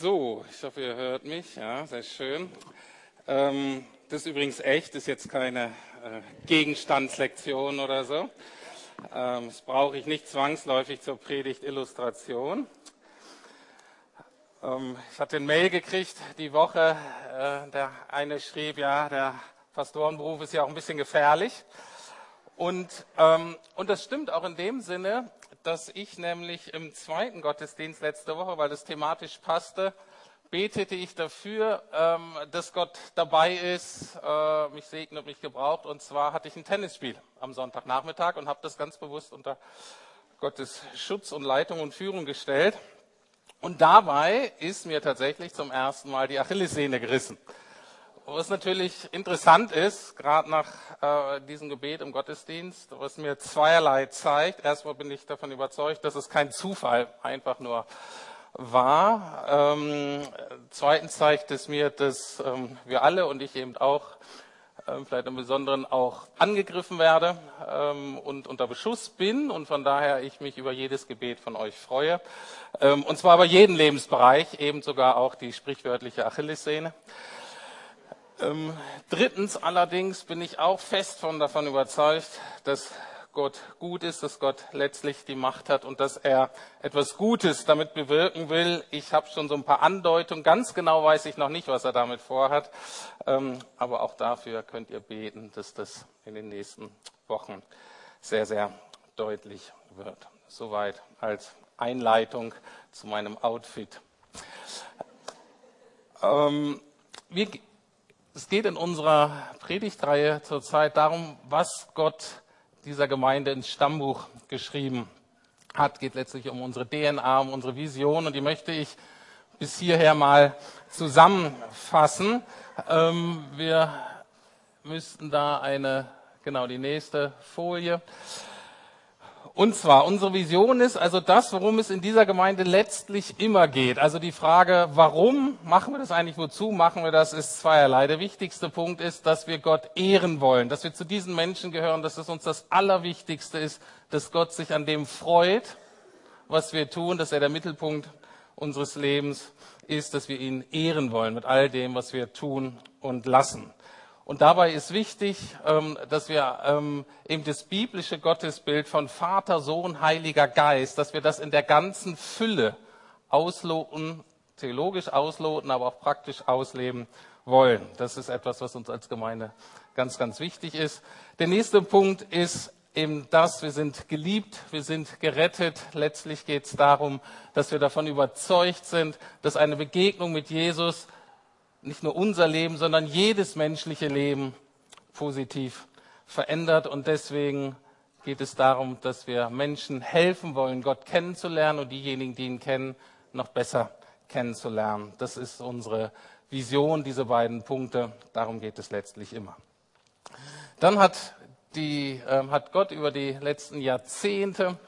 So, ich hoffe, ihr hört mich. Ja, sehr schön. Ähm, das ist übrigens echt, ist jetzt keine äh, Gegenstandslektion oder so. Ähm, das brauche ich nicht zwangsläufig zur Predigt-Illustration. Ähm, ich hatte ein Mail gekriegt die Woche, äh, der eine schrieb, ja, der Pastorenberuf ist ja auch ein bisschen gefährlich. Und, ähm, und das stimmt auch in dem Sinne, dass ich nämlich im zweiten Gottesdienst letzte Woche, weil das thematisch passte, betete ich dafür, ähm, dass Gott dabei ist, äh, mich segnet, mich gebraucht. Und zwar hatte ich ein Tennisspiel am Sonntagnachmittag und habe das ganz bewusst unter Gottes Schutz und Leitung und Führung gestellt. Und dabei ist mir tatsächlich zum ersten Mal die Achillessehne gerissen. Was natürlich interessant ist, gerade nach äh, diesem Gebet im Gottesdienst, was mir zweierlei zeigt. Erstmal bin ich davon überzeugt, dass es kein Zufall einfach nur war. Ähm, zweitens zeigt es mir, dass ähm, wir alle und ich eben auch ähm, vielleicht im Besonderen auch angegriffen werde ähm, und unter Beschuss bin und von daher ich mich über jedes Gebet von euch freue. Ähm, und zwar über jeden Lebensbereich, eben sogar auch die sprichwörtliche Achillessehne. Ähm, drittens allerdings bin ich auch fest von davon überzeugt, dass Gott gut ist, dass Gott letztlich die Macht hat und dass er etwas Gutes damit bewirken will. Ich habe schon so ein paar Andeutungen. Ganz genau weiß ich noch nicht, was er damit vorhat. Ähm, aber auch dafür könnt ihr beten, dass das in den nächsten Wochen sehr, sehr deutlich wird. Soweit als Einleitung zu meinem Outfit. Ähm, wir es geht in unserer Predigtreihe zurzeit darum, was Gott dieser Gemeinde ins Stammbuch geschrieben hat. Es geht letztlich um unsere DNA, um unsere Vision und die möchte ich bis hierher mal zusammenfassen. Ähm, wir müssten da eine, genau die nächste Folie. Und zwar, unsere Vision ist also das, worum es in dieser Gemeinde letztlich immer geht. Also die Frage, warum machen wir das eigentlich, wozu machen wir das, ist zweierlei. Der wichtigste Punkt ist, dass wir Gott ehren wollen, dass wir zu diesen Menschen gehören, dass es uns das Allerwichtigste ist, dass Gott sich an dem freut, was wir tun, dass er der Mittelpunkt unseres Lebens ist, dass wir ihn ehren wollen mit all dem, was wir tun und lassen. Und dabei ist wichtig, ähm, dass wir ähm, eben das biblische Gottesbild von Vater, Sohn, Heiliger Geist, dass wir das in der ganzen Fülle ausloten, theologisch ausloten, aber auch praktisch ausleben wollen. Das ist etwas, was uns als Gemeinde ganz, ganz wichtig ist. Der nächste Punkt ist eben das, wir sind geliebt, wir sind gerettet. Letztlich geht es darum, dass wir davon überzeugt sind, dass eine Begegnung mit Jesus nicht nur unser Leben, sondern jedes menschliche Leben positiv verändert. Und deswegen geht es darum, dass wir Menschen helfen wollen, Gott kennenzulernen und diejenigen, die ihn kennen, noch besser kennenzulernen. Das ist unsere Vision, diese beiden Punkte. Darum geht es letztlich immer. Dann hat, die, äh, hat Gott über die letzten Jahrzehnte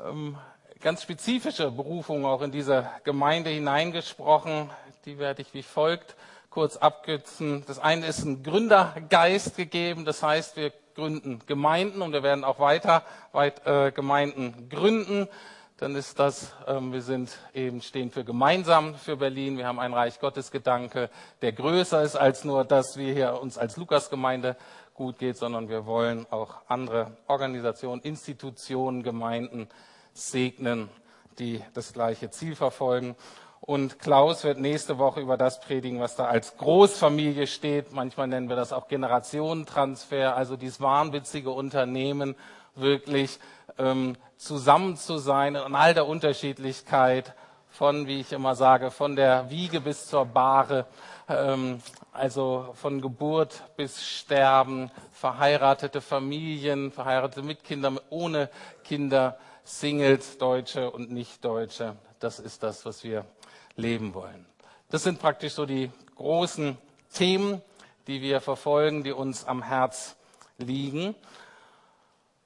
ähm, ganz spezifische Berufungen auch in diese Gemeinde hineingesprochen die werde ich wie folgt kurz abkürzen. Das eine ist ein Gründergeist gegeben, das heißt, wir gründen Gemeinden und wir werden auch weiter weit, äh, Gemeinden gründen. Dann ist das, ähm, wir sind eben stehen für gemeinsam für Berlin. Wir haben ein Reich Gottes Gedanke, der größer ist als nur, dass wir hier uns als Lukasgemeinde gut geht, sondern wir wollen auch andere Organisationen, Institutionen, Gemeinden segnen, die das gleiche Ziel verfolgen. Und Klaus wird nächste Woche über das predigen, was da als Großfamilie steht. Manchmal nennen wir das auch Generationentransfer, also dieses wahnwitzige Unternehmen, wirklich ähm, zusammen zu sein in all der Unterschiedlichkeit von, wie ich immer sage, von der Wiege bis zur Bahre, ähm, also von Geburt bis Sterben, verheiratete Familien, verheiratete mit Kindern, ohne Kinder, Singles, Deutsche und Nicht-Deutsche. Das ist das, was wir leben wollen. Das sind praktisch so die großen Themen, die wir verfolgen, die uns am Herz liegen.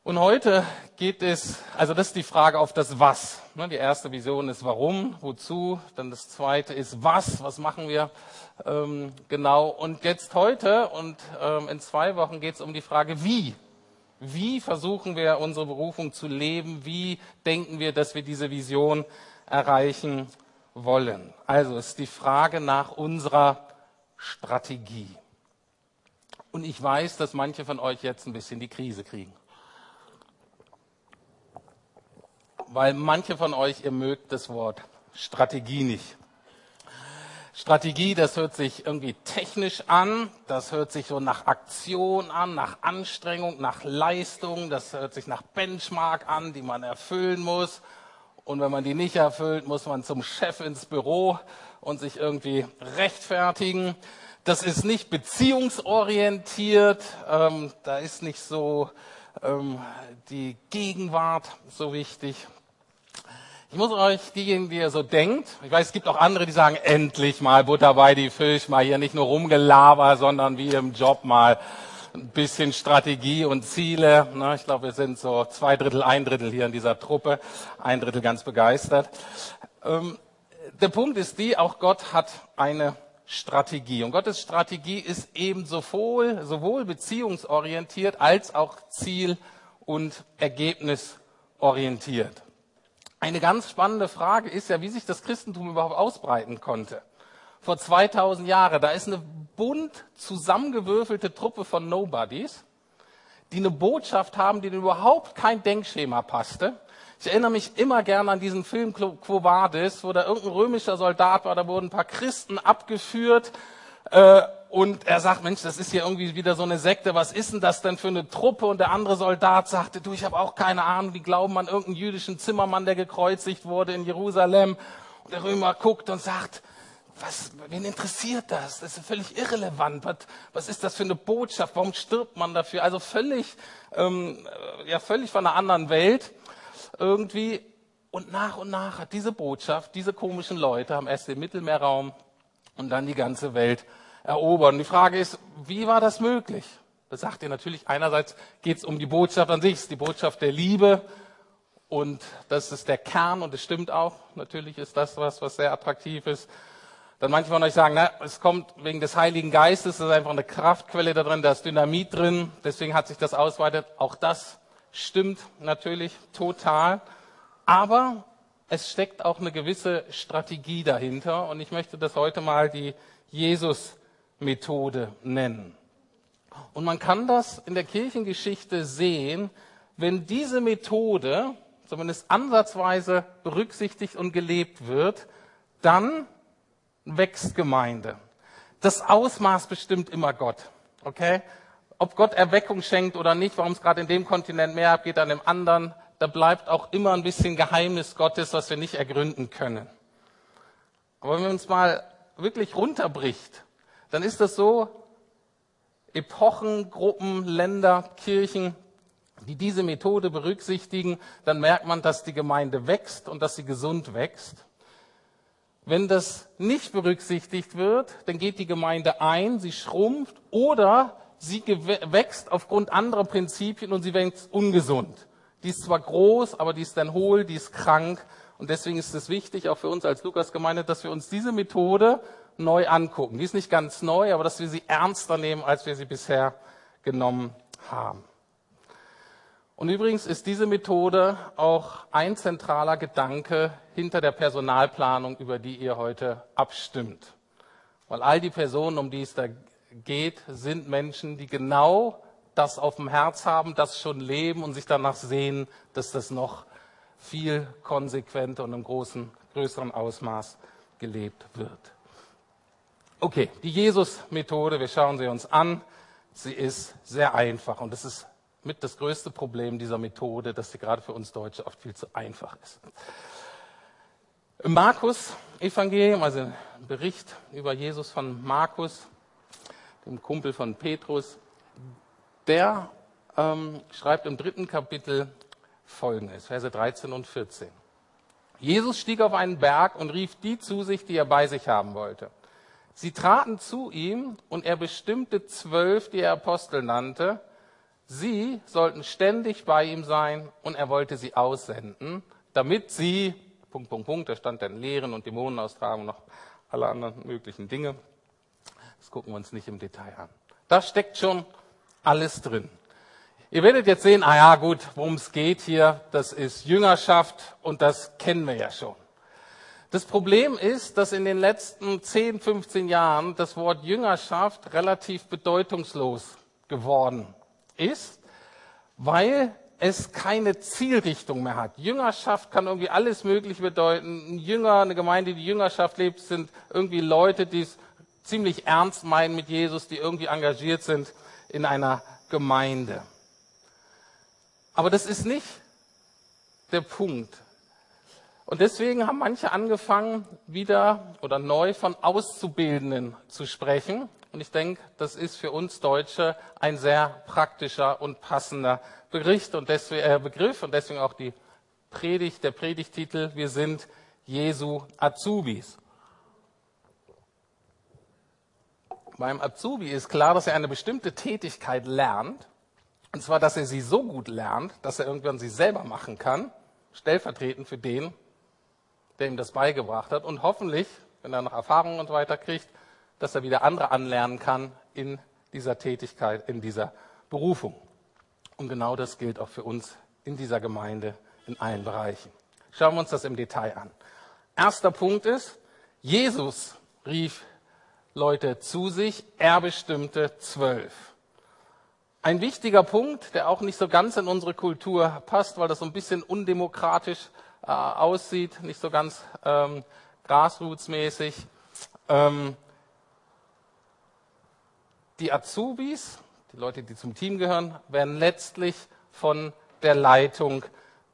Und heute geht es, also das ist die Frage auf das Was. Ne, die erste Vision ist warum, wozu. Dann das zweite ist was, was machen wir ähm, genau. Und jetzt heute und ähm, in zwei Wochen geht es um die Frage wie. Wie versuchen wir unsere Berufung zu leben? Wie denken wir, dass wir diese Vision erreichen wollen. Also ist die Frage nach unserer Strategie. Und ich weiß, dass manche von euch jetzt ein bisschen die Krise kriegen. Weil manche von euch, ihr mögt das Wort Strategie nicht. Strategie, das hört sich irgendwie technisch an, das hört sich so nach Aktion an, nach Anstrengung, nach Leistung, das hört sich nach Benchmark an, die man erfüllen muss. Und wenn man die nicht erfüllt, muss man zum Chef ins Büro und sich irgendwie rechtfertigen. Das ist nicht beziehungsorientiert, ähm, da ist nicht so ähm, die Gegenwart so wichtig. Ich muss euch diejenigen, die ihr so denkt, ich weiß, es gibt auch andere, die sagen, endlich mal Butter bei die Fisch, mal hier nicht nur rumgelaber, sondern wie im Job mal ein bisschen Strategie und Ziele. Ich glaube, wir sind so zwei Drittel, ein Drittel hier in dieser Truppe, ein Drittel ganz begeistert. Ähm, der Punkt ist die, auch Gott hat eine Strategie. Und Gottes Strategie ist eben sowohl, sowohl beziehungsorientiert als auch ziel- und ergebnisorientiert. Eine ganz spannende Frage ist ja, wie sich das Christentum überhaupt ausbreiten konnte. Vor 2000 Jahren, da ist eine bunt zusammengewürfelte Truppe von Nobodies, die eine Botschaft haben, die überhaupt kein Denkschema passte. Ich erinnere mich immer gerne an diesen Film Quo Vadis, wo da irgendein römischer Soldat war, da wurden ein paar Christen abgeführt äh, und er sagt, Mensch, das ist hier irgendwie wieder so eine Sekte, was ist denn das denn für eine Truppe? Und der andere Soldat sagte, du, ich habe auch keine Ahnung, die glauben an irgendeinen jüdischen Zimmermann, der gekreuzigt wurde in Jerusalem. Und der Römer guckt und sagt, was, wen interessiert das? Das ist völlig irrelevant. Was, was ist das für eine Botschaft? Warum stirbt man dafür? Also völlig, ähm, ja, völlig von einer anderen Welt irgendwie. Und nach und nach hat diese Botschaft, diese komischen Leute haben erst den Mittelmeerraum und dann die ganze Welt erobern. Und die Frage ist, wie war das möglich? Das sagt ihr natürlich, einerseits geht es um die Botschaft an sich, die Botschaft der Liebe und das ist der Kern und es stimmt auch. Natürlich ist das was, was sehr attraktiv ist. Dann manche von euch sagen, na, es kommt wegen des Heiligen Geistes, das ist einfach eine Kraftquelle da drin, da ist Dynamit drin, deswegen hat sich das ausweitet. Auch das stimmt natürlich total. Aber es steckt auch eine gewisse Strategie dahinter und ich möchte das heute mal die Jesus-Methode nennen. Und man kann das in der Kirchengeschichte sehen, wenn diese Methode zumindest ansatzweise berücksichtigt und gelebt wird, dann wächst Gemeinde. Das Ausmaß bestimmt immer Gott. Okay? Ob Gott Erweckung schenkt oder nicht, warum es gerade in dem Kontinent mehr abgeht, an dem anderen, da bleibt auch immer ein bisschen Geheimnis Gottes, was wir nicht ergründen können. Aber wenn man uns mal wirklich runterbricht, dann ist das so, Epochen, Gruppen, Länder, Kirchen, die diese Methode berücksichtigen, dann merkt man, dass die Gemeinde wächst und dass sie gesund wächst. Wenn das nicht berücksichtigt wird, dann geht die Gemeinde ein, sie schrumpft oder sie wächst aufgrund anderer Prinzipien und sie wächst ungesund. Die ist zwar groß, aber die ist dann hohl, die ist krank. Und deswegen ist es wichtig, auch für uns als Lukas-Gemeinde, dass wir uns diese Methode neu angucken. Die ist nicht ganz neu, aber dass wir sie ernster nehmen, als wir sie bisher genommen haben. Und übrigens ist diese Methode auch ein zentraler Gedanke hinter der Personalplanung, über die ihr heute abstimmt. Weil all die Personen, um die es da geht, sind Menschen, die genau das auf dem Herz haben, das schon leben und sich danach sehen, dass das noch viel konsequenter und im großen, größeren Ausmaß gelebt wird. Okay, die Jesus-Methode, wir schauen sie uns an. Sie ist sehr einfach und das ist mit das größte Problem dieser Methode, dass sie gerade für uns Deutsche oft viel zu einfach ist. Im Markus-Evangelium, also ein Bericht über Jesus von Markus, dem Kumpel von Petrus, der ähm, schreibt im dritten Kapitel folgendes, Verse 13 und 14. Jesus stieg auf einen Berg und rief die zu sich, die er bei sich haben wollte. Sie traten zu ihm und er bestimmte zwölf, die er Apostel nannte. Sie sollten ständig bei ihm sein und er wollte sie aussenden, damit sie, Punkt, Punkt, Punkt, da stand dann Lehren und Dämonenaustragung und noch alle anderen möglichen Dinge. Das gucken wir uns nicht im Detail an. Da steckt schon alles drin. Ihr werdet jetzt sehen, ah ja gut, worum es geht hier, das ist Jüngerschaft und das kennen wir ja schon. Das Problem ist, dass in den letzten 10, 15 Jahren das Wort Jüngerschaft relativ bedeutungslos geworden ist, weil es keine Zielrichtung mehr hat. Jüngerschaft kann irgendwie alles Mögliche bedeuten. Ein Jünger, eine Gemeinde, die Jüngerschaft lebt, sind irgendwie Leute, die es ziemlich ernst meinen mit Jesus, die irgendwie engagiert sind in einer Gemeinde. Aber das ist nicht der Punkt. Und deswegen haben manche angefangen, wieder oder neu von Auszubildenden zu sprechen. Und ich denke, das ist für uns Deutsche ein sehr praktischer und passender Bericht und deswegen, äh, Begriff und deswegen auch die Predigt, der Predigtitel, wir sind Jesu Azubis. Beim Azubi ist klar, dass er eine bestimmte Tätigkeit lernt. Und zwar, dass er sie so gut lernt, dass er irgendwann sie selber machen kann, stellvertretend für den, der ihm das beigebracht hat. Und hoffentlich, wenn er noch Erfahrungen und weiter kriegt, dass er wieder andere anlernen kann in dieser Tätigkeit, in dieser Berufung. Und genau das gilt auch für uns in dieser Gemeinde in allen Bereichen. Schauen wir uns das im Detail an. Erster Punkt ist, Jesus rief Leute zu sich, er bestimmte zwölf. Ein wichtiger Punkt, der auch nicht so ganz in unsere Kultur passt, weil das so ein bisschen undemokratisch äh, aussieht, nicht so ganz ähm, grassrootsmäßig. Ähm, die Azubis, die Leute, die zum Team gehören, werden letztlich von der Leitung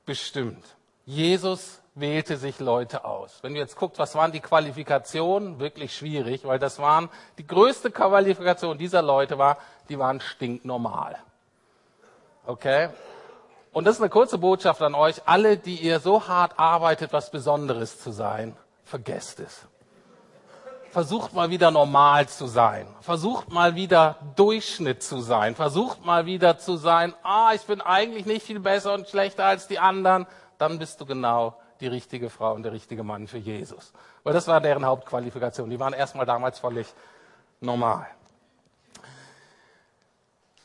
bestimmt. Jesus wählte sich Leute aus. Wenn du jetzt guckst, was waren die Qualifikationen, wirklich schwierig, weil das waren, die größte Qualifikation dieser Leute war, die waren stinknormal. Okay? Und das ist eine kurze Botschaft an euch, alle, die ihr so hart arbeitet, was Besonderes zu sein, vergesst es versucht mal wieder normal zu sein. Versucht mal wieder Durchschnitt zu sein. Versucht mal wieder zu sein, ah, ich bin eigentlich nicht viel besser und schlechter als die anderen. Dann bist du genau die richtige Frau und der richtige Mann für Jesus. Weil das war deren Hauptqualifikation. Die waren erstmal damals völlig normal.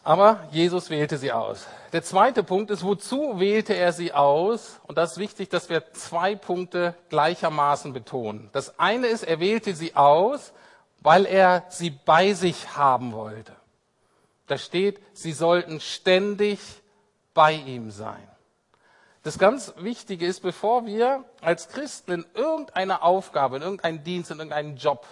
Aber Jesus wählte sie aus. Der zweite Punkt ist, wozu wählte er sie aus? Und das ist wichtig, dass wir zwei Punkte gleichermaßen betonen. Das eine ist, er wählte sie aus, weil er sie bei sich haben wollte. Da steht, sie sollten ständig bei ihm sein. Das ganz Wichtige ist, bevor wir als Christen in irgendeine Aufgabe, in irgendeinen Dienst, in irgendeinen Job,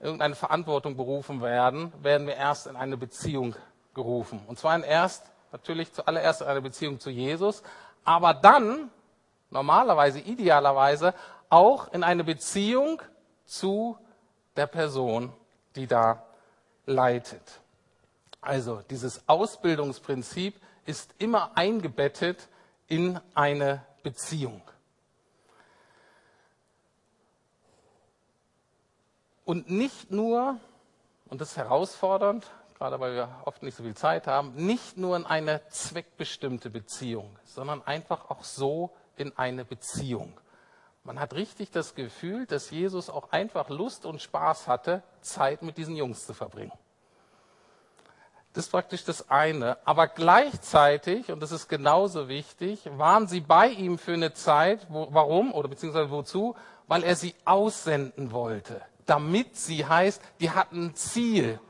in irgendeine Verantwortung berufen werden, werden wir erst in eine Beziehung gerufen. Und zwar in erst, natürlich zuallererst eine Beziehung zu Jesus, aber dann, normalerweise, idealerweise, auch in eine Beziehung zu der Person, die da leitet. Also dieses Ausbildungsprinzip ist immer eingebettet in eine Beziehung. Und nicht nur, und das ist herausfordernd, gerade weil wir oft nicht so viel Zeit haben, nicht nur in eine zweckbestimmte Beziehung, sondern einfach auch so in eine Beziehung. Man hat richtig das Gefühl, dass Jesus auch einfach Lust und Spaß hatte, Zeit mit diesen Jungs zu verbringen. Das ist praktisch das eine. Aber gleichzeitig, und das ist genauso wichtig, waren sie bei ihm für eine Zeit. Wo, warum oder beziehungsweise wozu? Weil er sie aussenden wollte. Damit sie heißt, die hatten ein Ziel.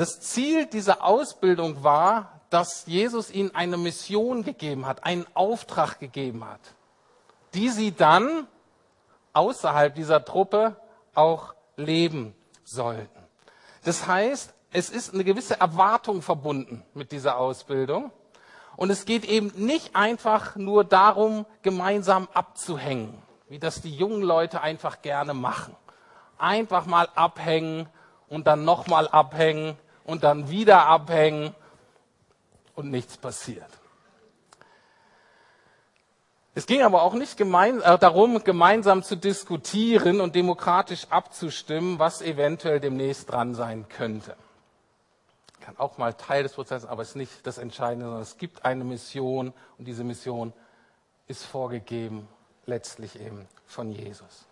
Das Ziel dieser Ausbildung war, dass Jesus ihnen eine Mission gegeben hat, einen Auftrag gegeben hat, die sie dann außerhalb dieser Truppe auch leben sollten. Das heißt, es ist eine gewisse Erwartung verbunden mit dieser Ausbildung. Und es geht eben nicht einfach nur darum, gemeinsam abzuhängen, wie das die jungen Leute einfach gerne machen. Einfach mal abhängen und dann nochmal abhängen und dann wieder abhängen und nichts passiert. Es ging aber auch nicht gemein, äh, darum, gemeinsam zu diskutieren und demokratisch abzustimmen, was eventuell demnächst dran sein könnte. Kann auch mal Teil des Prozesses, aber es ist nicht das Entscheidende, sondern es gibt eine Mission und diese Mission ist vorgegeben, letztlich eben von Jesus.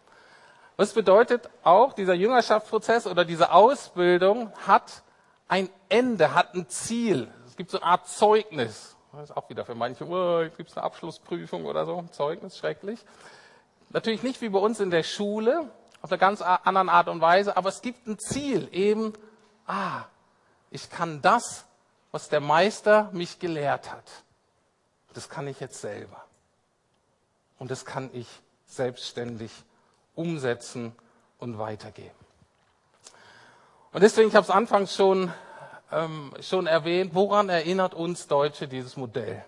Was bedeutet auch, dieser Jüngerschaftsprozess oder diese Ausbildung hat ein Ende, hat ein Ziel. Es gibt so eine Art Zeugnis. Das ist auch wieder für manche, oh, gibt es eine Abschlussprüfung oder so, Zeugnis, schrecklich. Natürlich nicht wie bei uns in der Schule, auf eine ganz andere Art und Weise, aber es gibt ein Ziel, eben, ah, ich kann das, was der Meister mich gelehrt hat, das kann ich jetzt selber. Und das kann ich selbstständig umsetzen und weitergeben. Und deswegen, ich habe es anfangs schon, ähm, schon erwähnt, woran erinnert uns Deutsche dieses Modell?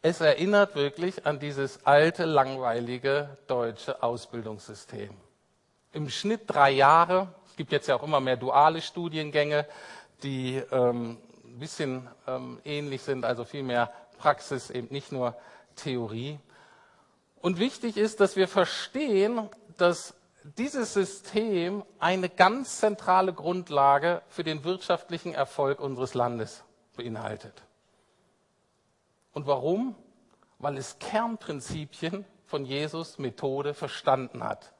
Es erinnert wirklich an dieses alte, langweilige deutsche Ausbildungssystem. Im Schnitt drei Jahre. Es gibt jetzt ja auch immer mehr duale Studiengänge, die ähm, ein bisschen ähm, ähnlich sind, also viel mehr Praxis, eben nicht nur Theorie. Und wichtig ist, dass wir verstehen, dass dieses System eine ganz zentrale Grundlage für den wirtschaftlichen Erfolg unseres Landes beinhaltet. Und warum? Weil es Kernprinzipien von Jesus Methode verstanden hat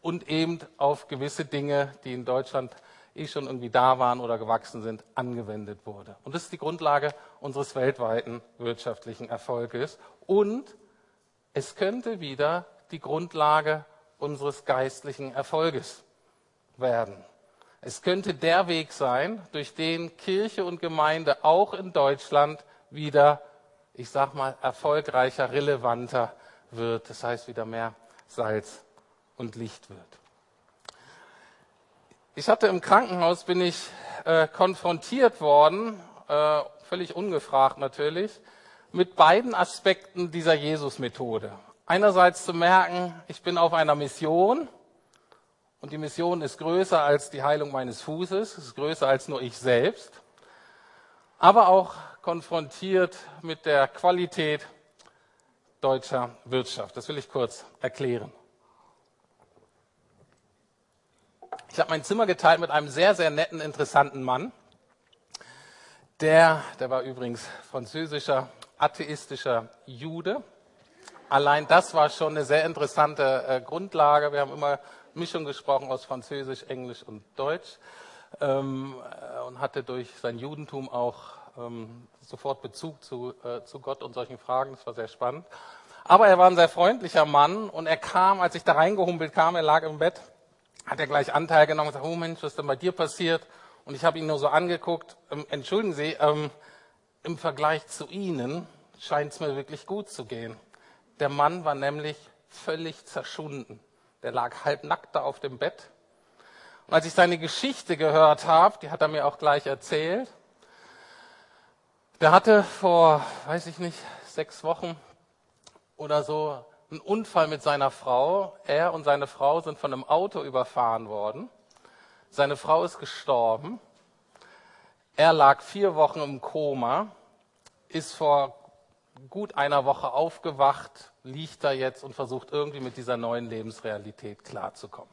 und eben auf gewisse Dinge, die in Deutschland eh schon irgendwie da waren oder gewachsen sind, angewendet wurde. Und das ist die Grundlage unseres weltweiten wirtschaftlichen Erfolges. Und es könnte wieder die Grundlage unseres geistlichen Erfolges werden. Es könnte der Weg sein, durch den Kirche und Gemeinde auch in Deutschland wieder, ich sag mal, erfolgreicher, relevanter wird. Das heißt, wieder mehr Salz und Licht wird. Ich hatte im Krankenhaus, bin ich äh, konfrontiert worden, äh, völlig ungefragt natürlich, mit beiden Aspekten dieser Jesus-Methode. Einerseits zu merken, ich bin auf einer Mission und die Mission ist größer als die Heilung meines Fußes, ist größer als nur ich selbst, aber auch konfrontiert mit der Qualität deutscher Wirtschaft. Das will ich kurz erklären. Ich habe mein Zimmer geteilt mit einem sehr, sehr netten, interessanten Mann. Der, der war übrigens französischer, atheistischer Jude. Allein das war schon eine sehr interessante äh, Grundlage. Wir haben immer Mischung gesprochen aus Französisch, Englisch und Deutsch ähm, äh, und hatte durch sein Judentum auch ähm, sofort Bezug zu, äh, zu Gott und solchen Fragen. Das war sehr spannend. Aber er war ein sehr freundlicher Mann und er kam, als ich da reingehumpelt kam, er lag im Bett, hat er gleich Anteil genommen und gesagt, oh Mensch, was ist denn bei dir passiert? Und ich habe ihn nur so angeguckt, ähm, entschuldigen Sie, ähm, im Vergleich zu Ihnen scheint es mir wirklich gut zu gehen. Der Mann war nämlich völlig zerschunden. Der lag halbnackt da auf dem Bett. Und als ich seine Geschichte gehört habe, die hat er mir auch gleich erzählt, der hatte vor, weiß ich nicht, sechs Wochen oder so einen Unfall mit seiner Frau. Er und seine Frau sind von einem Auto überfahren worden. Seine Frau ist gestorben. Er lag vier Wochen im Koma, ist vor gut einer Woche aufgewacht, liegt da jetzt und versucht irgendwie mit dieser neuen Lebensrealität klarzukommen.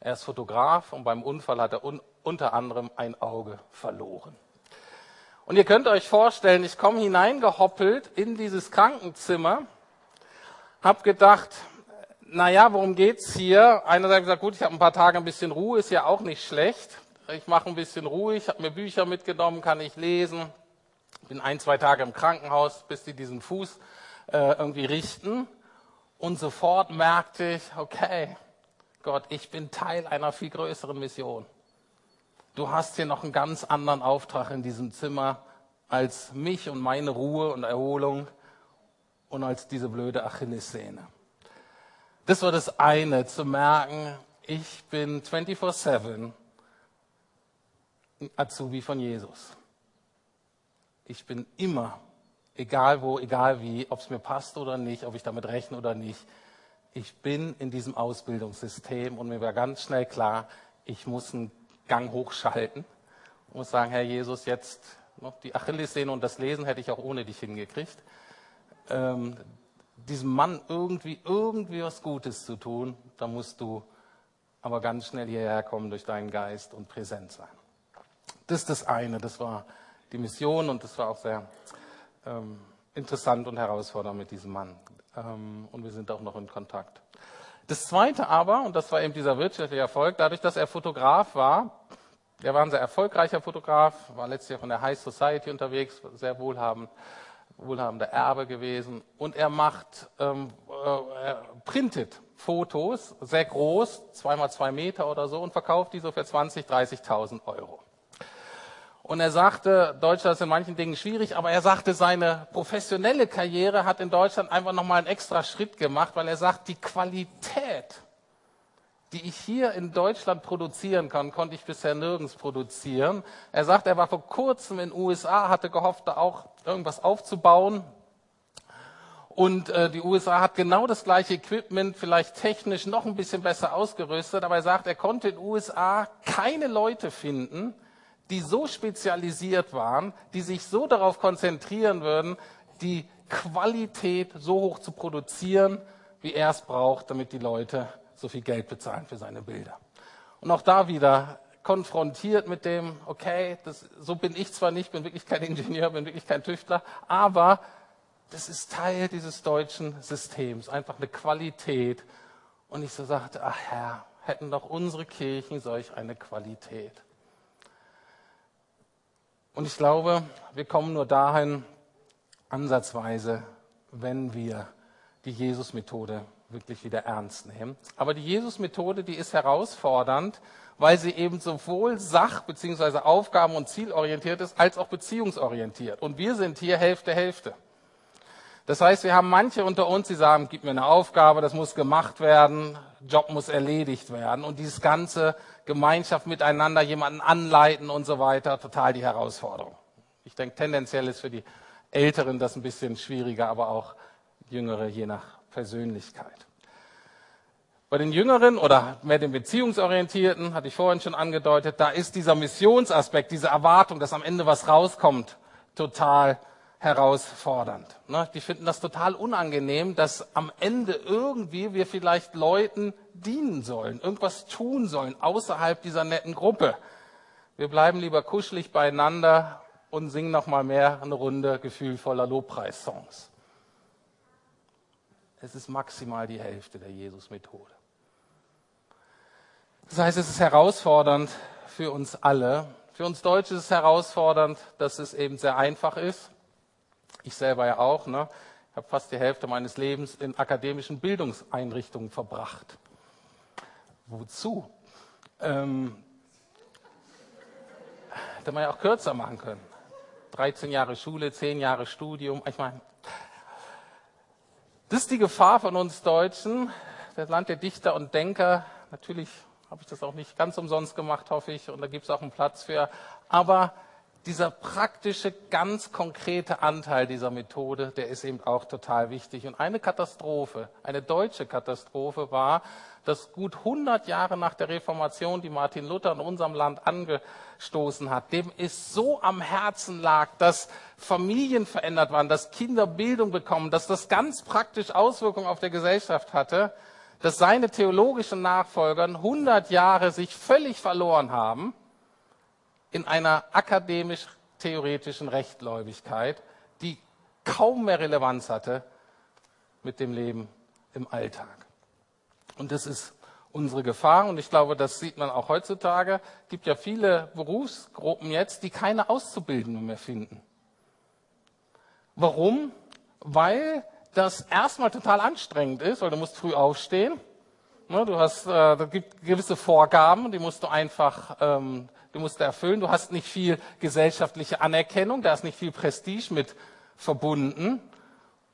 Er ist Fotograf und beim Unfall hat er un unter anderem ein Auge verloren. Und ihr könnt euch vorstellen, ich komme hineingehoppelt in dieses Krankenzimmer, habe gedacht, na ja, worum geht's hier? Einerseits gesagt, gut, ich habe ein paar Tage ein bisschen Ruhe, ist ja auch nicht schlecht. Ich mache ein bisschen Ruhe, ich habe mir Bücher mitgenommen, kann ich lesen. Bin ein, zwei Tage im Krankenhaus, bis die diesen Fuß äh, irgendwie richten. Und sofort merkte ich, okay, Gott, ich bin Teil einer viel größeren Mission. Du hast hier noch einen ganz anderen Auftrag in diesem Zimmer als mich und meine Ruhe und Erholung und als diese blöde Achillessehne. Das war das eine, zu merken, ich bin 24-7 Azubi von Jesus. Ich bin immer, egal wo, egal wie, ob es mir passt oder nicht, ob ich damit rechne oder nicht, ich bin in diesem Ausbildungssystem und mir war ganz schnell klar, ich muss ein Gang hochschalten und muss sagen, Herr Jesus, jetzt noch die Achillessehne und das Lesen hätte ich auch ohne dich hingekriegt. Ähm, diesem Mann irgendwie, irgendwie was Gutes zu tun, da musst du aber ganz schnell hierher kommen durch deinen Geist und präsent sein. Das ist das eine, das war die Mission und das war auch sehr ähm, interessant und herausfordernd mit diesem Mann. Ähm, und wir sind auch noch in Kontakt. Das Zweite aber, und das war eben dieser wirtschaftliche Erfolg, dadurch, dass er Fotograf war, er war ein sehr erfolgreicher Fotograf, war letztlich auch in der High Society unterwegs, sehr wohlhabend, wohlhabender Erbe gewesen. Und er macht, ähm, äh, er printet Fotos, sehr groß, zweimal zwei Meter oder so, und verkauft die so für 20.000, 30.000 Euro. Und er sagte, Deutschland ist in manchen Dingen schwierig, aber er sagte, seine professionelle Karriere hat in Deutschland einfach nochmal einen extra Schritt gemacht, weil er sagt, die Qualität, die ich hier in Deutschland produzieren kann, konnte ich bisher nirgends produzieren. Er sagt, er war vor kurzem in den USA, hatte gehofft, da auch irgendwas aufzubauen. Und äh, die USA hat genau das gleiche Equipment, vielleicht technisch noch ein bisschen besser ausgerüstet, aber er sagt, er konnte in den USA keine Leute finden, die so spezialisiert waren, die sich so darauf konzentrieren würden, die Qualität so hoch zu produzieren, wie er es braucht, damit die Leute so viel Geld bezahlen für seine Bilder. Und auch da wieder konfrontiert mit dem, okay, das, so bin ich zwar nicht, bin wirklich kein Ingenieur, bin wirklich kein Tüftler, aber das ist Teil dieses deutschen Systems, einfach eine Qualität. Und ich so sagte, ach Herr, hätten doch unsere Kirchen solch eine Qualität. Und ich glaube, wir kommen nur dahin, ansatzweise, wenn wir die Jesus-Methode wirklich wieder ernst nehmen. Aber die Jesus-Methode, die ist herausfordernd, weil sie eben sowohl sach- bzw. aufgaben- und zielorientiert ist, als auch beziehungsorientiert. Und wir sind hier Hälfte, Hälfte. Das heißt, wir haben manche unter uns, die sagen, gib mir eine Aufgabe, das muss gemacht werden, Job muss erledigt werden. Und dieses ganze Gemeinschaft miteinander, jemanden anleiten und so weiter, total die Herausforderung. Ich denke, tendenziell ist für die Älteren das ein bisschen schwieriger, aber auch Jüngere je nach Persönlichkeit. Bei den Jüngeren oder mehr den Beziehungsorientierten, hatte ich vorhin schon angedeutet, da ist dieser Missionsaspekt, diese Erwartung, dass am Ende was rauskommt, total herausfordernd. Ne? Die finden das total unangenehm, dass am Ende irgendwie wir vielleicht Leuten dienen sollen, irgendwas tun sollen außerhalb dieser netten Gruppe. Wir bleiben lieber kuschelig beieinander und singen noch mal mehr eine Runde gefühlvoller Lobpreissongs. Es ist maximal die Hälfte der Jesus-Methode. Das heißt, es ist herausfordernd für uns alle. Für uns Deutsche ist es herausfordernd, dass es eben sehr einfach ist. Ich selber ja auch. Ne? Ich habe fast die Hälfte meines Lebens in akademischen Bildungseinrichtungen verbracht. Wozu? Ähm, hätte man ja auch kürzer machen können. 13 Jahre Schule, 10 Jahre Studium. Ich meine, das ist die Gefahr von uns Deutschen, das Land der Dichter und Denker. Natürlich habe ich das auch nicht ganz umsonst gemacht, hoffe ich, und da gibt es auch einen Platz für. Aber dieser praktische, ganz konkrete Anteil dieser Methode, der ist eben auch total wichtig. Und eine Katastrophe, eine deutsche Katastrophe war, dass gut 100 Jahre nach der Reformation, die Martin Luther in unserem Land angestoßen hat, dem es so am Herzen lag, dass Familien verändert waren, dass Kinder Bildung bekommen, dass das ganz praktisch Auswirkungen auf der Gesellschaft hatte, dass seine theologischen Nachfolger 100 Jahre sich völlig verloren haben in einer akademisch-theoretischen Rechtgläubigkeit, die kaum mehr Relevanz hatte mit dem Leben im Alltag. Und das ist unsere Gefahr. Und ich glaube, das sieht man auch heutzutage. Es gibt ja viele Berufsgruppen jetzt, die keine Auszubildenden mehr finden. Warum? Weil das erstmal total anstrengend ist, weil du musst früh aufstehen. Ne, du hast, äh, da gibt gewisse Vorgaben, die musst du einfach ähm, du musst erfüllen, du hast nicht viel gesellschaftliche Anerkennung, da ist nicht viel Prestige mit verbunden.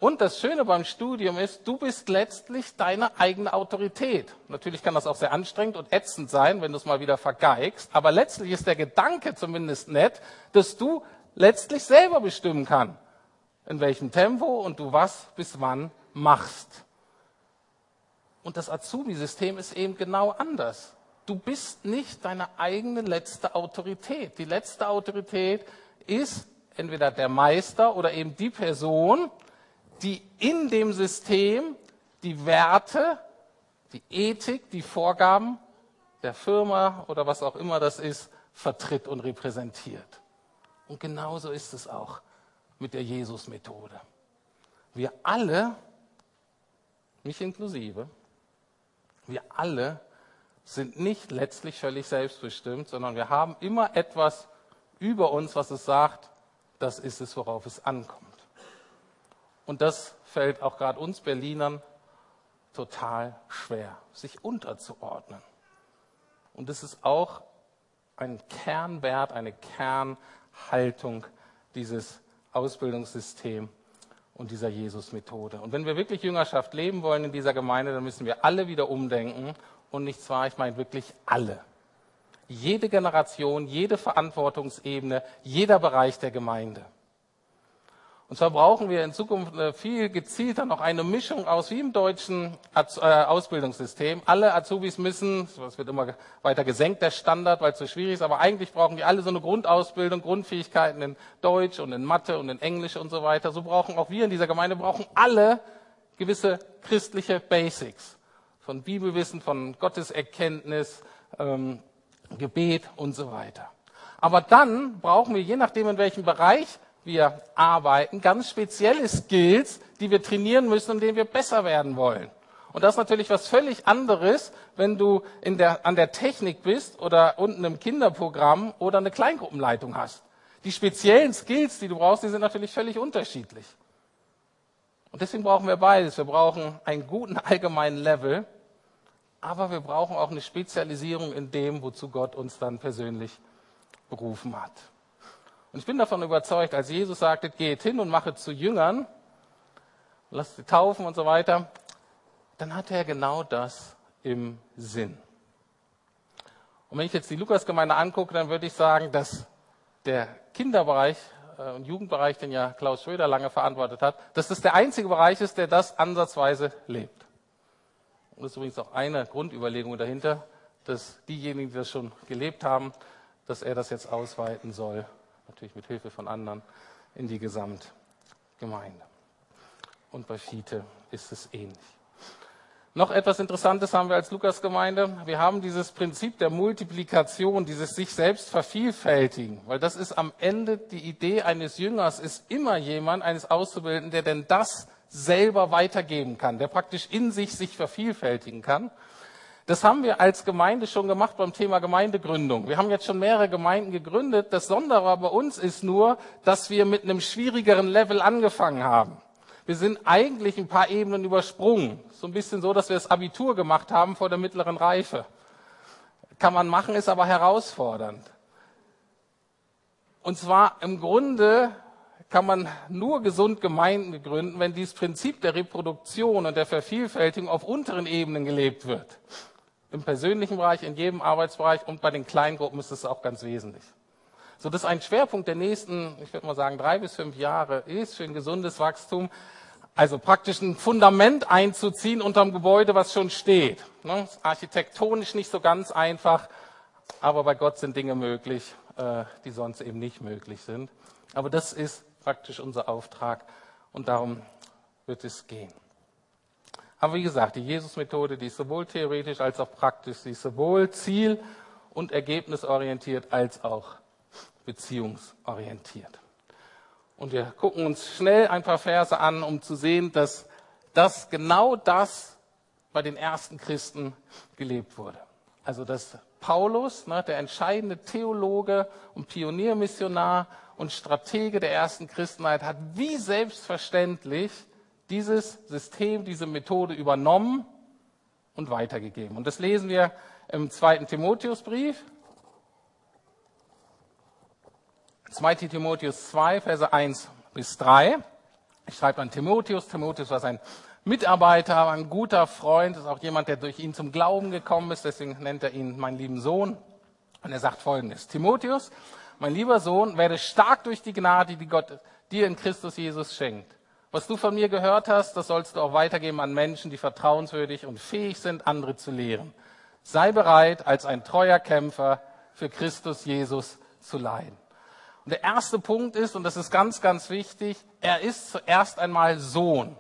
Und das Schöne beim Studium ist, du bist letztlich deine eigene Autorität. Natürlich kann das auch sehr anstrengend und ätzend sein, wenn du es mal wieder vergeigst, aber letztlich ist der Gedanke zumindest nett, dass du letztlich selber bestimmen kannst, in welchem Tempo und du was bis wann machst. Und das Azubi-System ist eben genau anders du bist nicht deine eigene letzte Autorität. Die letzte Autorität ist entweder der Meister oder eben die Person, die in dem System die Werte, die Ethik, die Vorgaben der Firma oder was auch immer das ist, vertritt und repräsentiert. Und genauso ist es auch mit der Jesus-Methode. Wir alle, mich inklusive, wir alle sind nicht letztlich völlig selbstbestimmt, sondern wir haben immer etwas über uns, was es sagt, das ist es, worauf es ankommt. Und das fällt auch gerade uns Berlinern total schwer, sich unterzuordnen. Und das ist auch ein Kernwert, eine Kernhaltung dieses Ausbildungssystems und dieser Jesus-Methode. Und wenn wir wirklich Jüngerschaft leben wollen in dieser Gemeinde, dann müssen wir alle wieder umdenken. Und nicht zwar, ich meine wirklich alle. Jede Generation, jede Verantwortungsebene, jeder Bereich der Gemeinde. Und zwar brauchen wir in Zukunft viel gezielter noch eine Mischung aus, wie im deutschen äh, Ausbildungssystem. Alle Azubis müssen, das wird immer weiter gesenkt, der Standard, weil es so schwierig ist, aber eigentlich brauchen die alle so eine Grundausbildung, Grundfähigkeiten in Deutsch und in Mathe und in Englisch und so weiter. So brauchen auch wir in dieser Gemeinde, brauchen alle gewisse christliche Basics. Von Bibelwissen, von Gotteserkenntnis, ähm, Gebet und so weiter. Aber dann brauchen wir, je nachdem in welchem Bereich wir arbeiten, ganz spezielle Skills, die wir trainieren müssen und denen wir besser werden wollen. Und das ist natürlich was völlig anderes, wenn du der, an der Technik bist oder unten im Kinderprogramm oder eine Kleingruppenleitung hast. Die speziellen Skills, die du brauchst, die sind natürlich völlig unterschiedlich. Und deswegen brauchen wir beides. Wir brauchen einen guten allgemeinen Level, aber wir brauchen auch eine Spezialisierung in dem, wozu Gott uns dann persönlich berufen hat. Und ich bin davon überzeugt, als Jesus sagte, geht hin und mache zu Jüngern, lasst sie taufen und so weiter, dann hatte er genau das im Sinn. Und wenn ich jetzt die Lukasgemeinde angucke, dann würde ich sagen, dass der Kinderbereich äh, und Jugendbereich, den ja Klaus Schröder lange verantwortet hat, dass das der einzige Bereich ist, der das ansatzweise lebt. Und das ist übrigens auch eine Grundüberlegung dahinter, dass diejenigen, die das schon gelebt haben, dass er das jetzt ausweiten soll natürlich mit Hilfe von anderen, in die Gesamtgemeinde. Und bei Fiete ist es ähnlich. Noch etwas Interessantes haben wir als Lukas-Gemeinde. Wir haben dieses Prinzip der Multiplikation, dieses sich selbst vervielfältigen, weil das ist am Ende die Idee eines Jüngers, ist immer jemand, eines Auszubildenden, der denn das selber weitergeben kann, der praktisch in sich sich vervielfältigen kann. Das haben wir als Gemeinde schon gemacht beim Thema Gemeindegründung. Wir haben jetzt schon mehrere Gemeinden gegründet. Das Sondere bei uns ist nur, dass wir mit einem schwierigeren Level angefangen haben. Wir sind eigentlich ein paar Ebenen übersprungen. So ein bisschen so, dass wir das Abitur gemacht haben vor der mittleren Reife. Kann man machen, ist aber herausfordernd. Und zwar im Grunde kann man nur gesund Gemeinden gründen, wenn dieses Prinzip der Reproduktion und der Vervielfältigung auf unteren Ebenen gelebt wird im persönlichen Bereich, in jedem Arbeitsbereich und bei den Kleingruppen ist es auch ganz wesentlich. So, das ist ein Schwerpunkt der nächsten, ich würde mal sagen, drei bis fünf Jahre ist für ein gesundes Wachstum, also praktisch ein Fundament einzuziehen unter dem Gebäude, was schon steht. Ne? Architektonisch nicht so ganz einfach, aber bei Gott sind Dinge möglich, äh, die sonst eben nicht möglich sind. Aber das ist praktisch unser Auftrag und darum wird es gehen. Aber wie gesagt, die Jesus-Methode, die ist sowohl theoretisch als auch praktisch, sie ist sowohl ziel- und ergebnisorientiert als auch beziehungsorientiert. Und wir gucken uns schnell ein paar Verse an, um zu sehen, dass das genau das bei den ersten Christen gelebt wurde. Also dass Paulus, ne, der entscheidende Theologe und Pioniermissionar und Stratege der ersten Christenheit, hat wie selbstverständlich dieses System, diese Methode übernommen und weitergegeben. Und das lesen wir im zweiten Timotheusbrief. 2. Timotheus 2, Verse 1 bis 3. Ich schreibe an Timotheus. Timotheus war sein Mitarbeiter, ein guter Freund, ist auch jemand, der durch ihn zum Glauben gekommen ist. Deswegen nennt er ihn meinen lieben Sohn. Und er sagt Folgendes. Timotheus, mein lieber Sohn, werde stark durch die Gnade, die Gott dir in Christus Jesus schenkt. Was du von mir gehört hast, das sollst du auch weitergeben an Menschen, die vertrauenswürdig und fähig sind, andere zu lehren. Sei bereit, als ein treuer Kämpfer für Christus Jesus zu leiden. Und der erste Punkt ist, und das ist ganz, ganz wichtig, er ist zuerst einmal Sohn.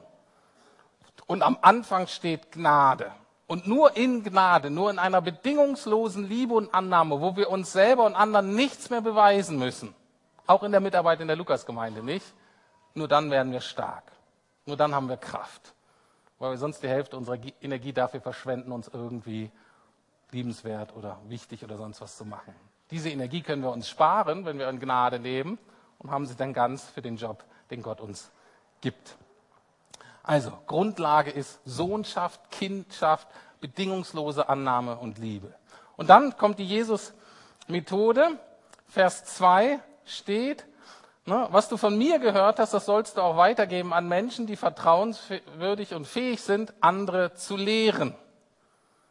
Und am Anfang steht Gnade. Und nur in Gnade, nur in einer bedingungslosen Liebe und Annahme, wo wir uns selber und anderen nichts mehr beweisen müssen, auch in der Mitarbeit in der Lukasgemeinde nicht, nur dann werden wir stark. Nur dann haben wir Kraft. Weil wir sonst die Hälfte unserer Energie dafür verschwenden, uns irgendwie liebenswert oder wichtig oder sonst was zu machen. Diese Energie können wir uns sparen, wenn wir in Gnade leben und haben sie dann ganz für den Job, den Gott uns gibt. Also, Grundlage ist Sohnschaft, Kindschaft, bedingungslose Annahme und Liebe. Und dann kommt die Jesus-Methode. Vers 2 steht, ne, was du von mir gehört hast, das sollst du auch weitergeben an Menschen, die vertrauenswürdig und fähig sind, andere zu lehren.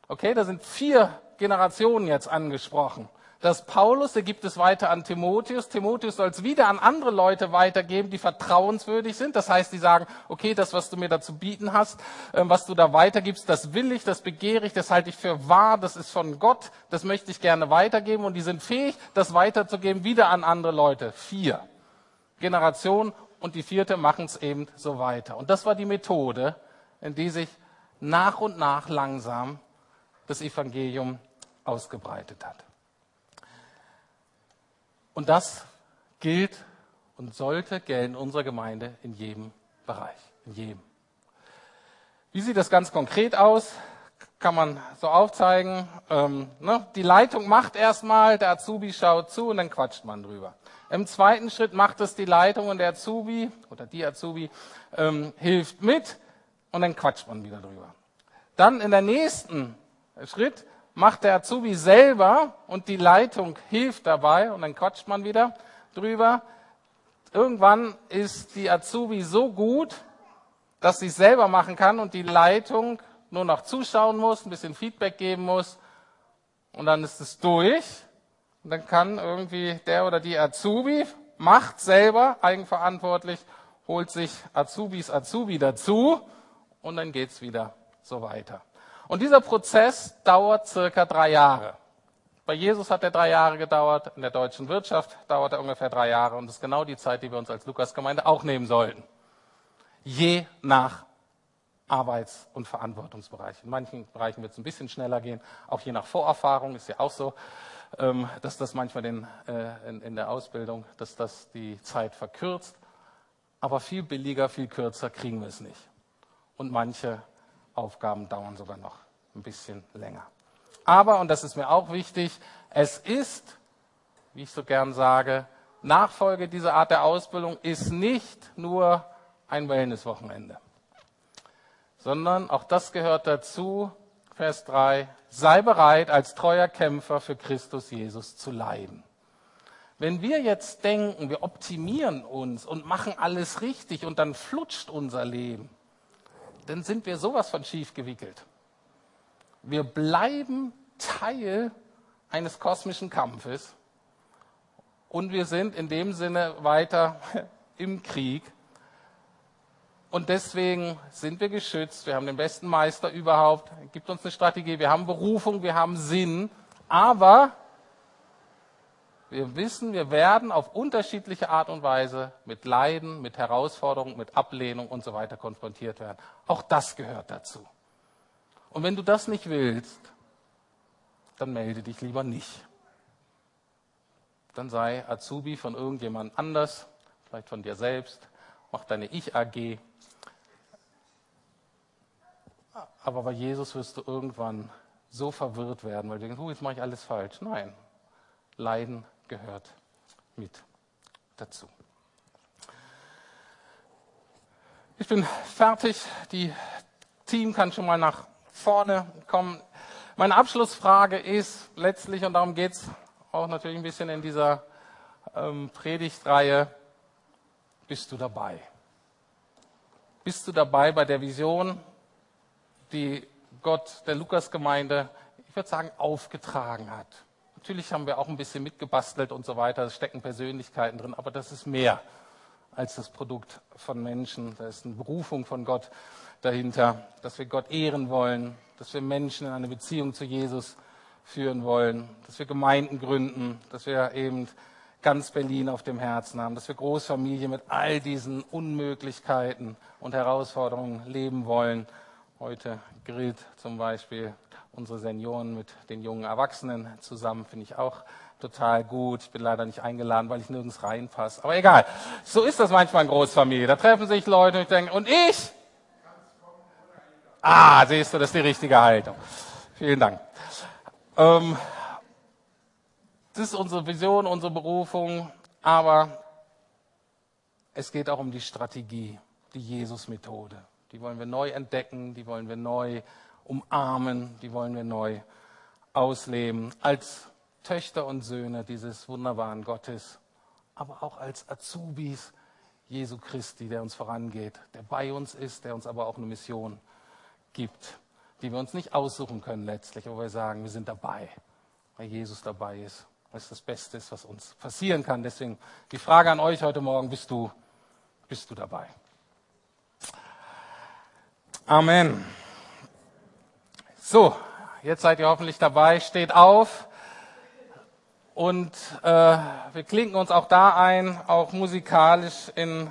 Okay, da sind vier Generationen jetzt angesprochen. Das Paulus, der gibt es weiter an Timotheus. Timotheus soll es wieder an andere Leute weitergeben, die vertrauenswürdig sind. Das heißt, die sagen, okay, das, was du mir da zu bieten hast, ähm, was du da weitergibst, das will ich, das begehre ich, das halte ich für wahr, das ist von Gott, das möchte ich gerne weitergeben. Und die sind fähig, das weiterzugeben, wieder an andere Leute. Vier Generationen und die vierte machen es eben so weiter. Und das war die Methode, in die sich nach und nach langsam das Evangelium ausgebreitet hat. Und das gilt und sollte gelten unserer Gemeinde in jedem Bereich, in jedem. Wie sieht das ganz konkret aus? Kann man so aufzeigen. Ähm, ne? Die Leitung macht erstmal, der Azubi schaut zu und dann quatscht man drüber. Im zweiten Schritt macht es die Leitung und der Azubi oder die Azubi ähm, hilft mit und dann quatscht man wieder drüber. Dann in der nächsten Schritt macht der Azubi selber und die Leitung hilft dabei und dann quatscht man wieder drüber. Irgendwann ist die Azubi so gut, dass sie es selber machen kann und die Leitung nur noch zuschauen muss, ein bisschen Feedback geben muss und dann ist es durch. Und dann kann irgendwie der oder die Azubi macht selber eigenverantwortlich, holt sich Azubis Azubi dazu und dann geht's wieder so weiter. Und dieser Prozess dauert circa drei Jahre. Bei Jesus hat er drei Jahre gedauert, in der deutschen Wirtschaft dauert er ungefähr drei Jahre und das ist genau die Zeit, die wir uns als Lukasgemeinde auch nehmen sollten. Je nach Arbeits- und Verantwortungsbereich. In manchen Bereichen wird es ein bisschen schneller gehen, auch je nach Vorerfahrung ist ja auch so, ähm, dass das manchmal den, äh, in, in der Ausbildung, dass das die Zeit verkürzt. Aber viel billiger, viel kürzer kriegen wir es nicht. Und manche Aufgaben dauern sogar noch ein bisschen länger. Aber, und das ist mir auch wichtig, es ist, wie ich so gern sage, Nachfolge dieser Art der Ausbildung ist nicht nur ein Wellnesswochenende, sondern auch das gehört dazu, Vers 3, sei bereit, als treuer Kämpfer für Christus Jesus zu leiden. Wenn wir jetzt denken, wir optimieren uns und machen alles richtig und dann flutscht unser Leben, dann sind wir sowas von schief gewickelt. Wir bleiben Teil eines kosmischen Kampfes und wir sind in dem Sinne weiter im Krieg. Und deswegen sind wir geschützt. Wir haben den besten Meister überhaupt. Er gibt uns eine Strategie. Wir haben Berufung, wir haben Sinn. Aber wir wissen, wir werden auf unterschiedliche Art und Weise mit Leiden, mit Herausforderungen, mit Ablehnung und so weiter konfrontiert werden. Auch das gehört dazu. Und wenn du das nicht willst, dann melde dich lieber nicht. Dann sei Azubi von irgendjemand anders, vielleicht von dir selbst, mach deine Ich-AG. Aber bei Jesus wirst du irgendwann so verwirrt werden, weil du denkst, oh, jetzt mache ich alles falsch. Nein, Leiden gehört mit dazu. Ich bin fertig. Die Team kann schon mal nach vorne kommen. Meine Abschlussfrage ist letztlich, und darum geht es auch natürlich ein bisschen in dieser ähm, Predigtreihe, bist du dabei? Bist du dabei bei der Vision, die Gott der Lukasgemeinde, ich würde sagen, aufgetragen hat? Natürlich haben wir auch ein bisschen mitgebastelt und so weiter, es stecken Persönlichkeiten drin, aber das ist mehr als das Produkt von Menschen. Da ist eine Berufung von Gott dahinter, dass wir Gott ehren wollen, dass wir Menschen in eine Beziehung zu Jesus führen wollen, dass wir Gemeinden gründen, dass wir eben ganz Berlin auf dem Herzen haben, dass wir Großfamilie mit all diesen Unmöglichkeiten und Herausforderungen leben wollen. Heute grillt zum Beispiel unsere Senioren mit den jungen Erwachsenen zusammen, finde ich auch total gut. Ich bin leider nicht eingeladen, weil ich nirgends reinpasse. Aber egal. So ist das manchmal in Großfamilie. Da treffen sich Leute und ich denke, und ich? Ah, siehst du, das ist die richtige Haltung. Vielen Dank. Ähm, das ist unsere Vision, unsere Berufung, aber es geht auch um die Strategie, die Jesus-Methode. Die wollen wir neu entdecken, die wollen wir neu umarmen, die wollen wir neu ausleben. Als Töchter und Söhne dieses wunderbaren Gottes, aber auch als Azubis Jesu Christi, der uns vorangeht, der bei uns ist, der uns aber auch eine Mission gibt, die wir uns nicht aussuchen können letztlich, aber wir sagen, wir sind dabei, weil Jesus dabei ist, weil es das Beste ist, was uns passieren kann. Deswegen die Frage an euch heute Morgen, bist du, bist du dabei? Amen. So, jetzt seid ihr hoffentlich dabei, steht auf. Und äh, wir klinken uns auch da ein, auch musikalisch in